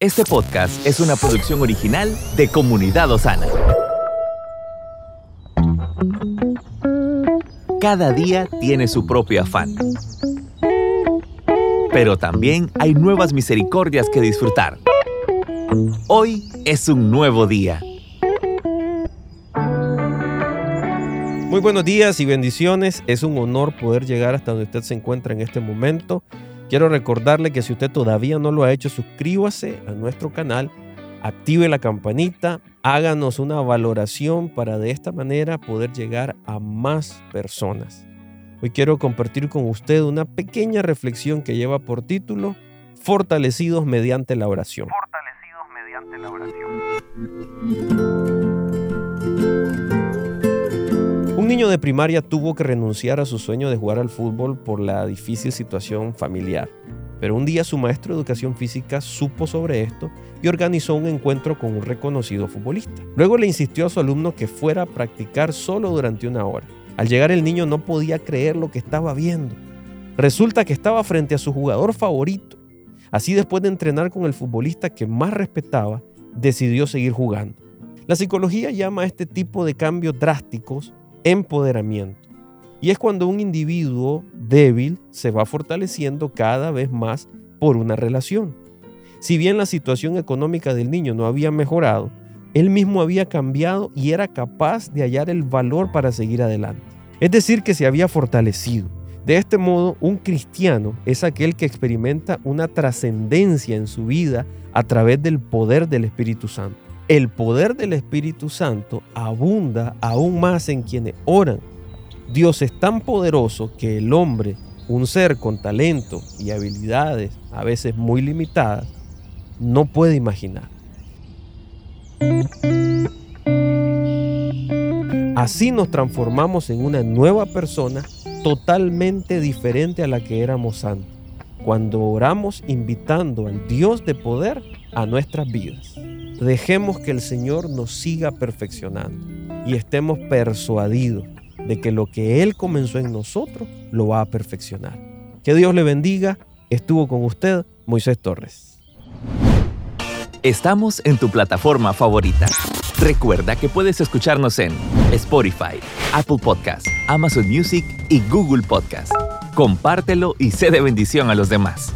Este podcast es una producción original de Comunidad Osana. Cada día tiene su propio afán. Pero también hay nuevas misericordias que disfrutar. Hoy es un nuevo día. Muy buenos días y bendiciones. Es un honor poder llegar hasta donde usted se encuentra en este momento. Quiero recordarle que si usted todavía no lo ha hecho, suscríbase a nuestro canal, active la campanita, háganos una valoración para de esta manera poder llegar a más personas. Hoy quiero compartir con usted una pequeña reflexión que lleva por título Fortalecidos mediante la oración. Fortalecidos mediante la oración. De primaria tuvo que renunciar a su sueño de jugar al fútbol por la difícil situación familiar. Pero un día su maestro de educación física supo sobre esto y organizó un encuentro con un reconocido futbolista. Luego le insistió a su alumno que fuera a practicar solo durante una hora. Al llegar el niño no podía creer lo que estaba viendo. Resulta que estaba frente a su jugador favorito. Así después de entrenar con el futbolista que más respetaba, decidió seguir jugando. La psicología llama a este tipo de cambios drásticos empoderamiento. Y es cuando un individuo débil se va fortaleciendo cada vez más por una relación. Si bien la situación económica del niño no había mejorado, él mismo había cambiado y era capaz de hallar el valor para seguir adelante. Es decir, que se había fortalecido. De este modo, un cristiano es aquel que experimenta una trascendencia en su vida a través del poder del Espíritu Santo el poder del Espíritu Santo abunda aún más en quienes oran. Dios es tan poderoso que el hombre, un ser con talento y habilidades a veces muy limitadas, no puede imaginar. Así nos transformamos en una nueva persona totalmente diferente a la que éramos antes, cuando oramos invitando al Dios de poder a nuestras vidas. Dejemos que el Señor nos siga perfeccionando y estemos persuadidos de que lo que Él comenzó en nosotros lo va a perfeccionar. Que Dios le bendiga. Estuvo con usted Moisés Torres. Estamos en tu plataforma favorita. Recuerda que puedes escucharnos en Spotify, Apple Podcast, Amazon Music y Google Podcast. Compártelo y sé de bendición a los demás.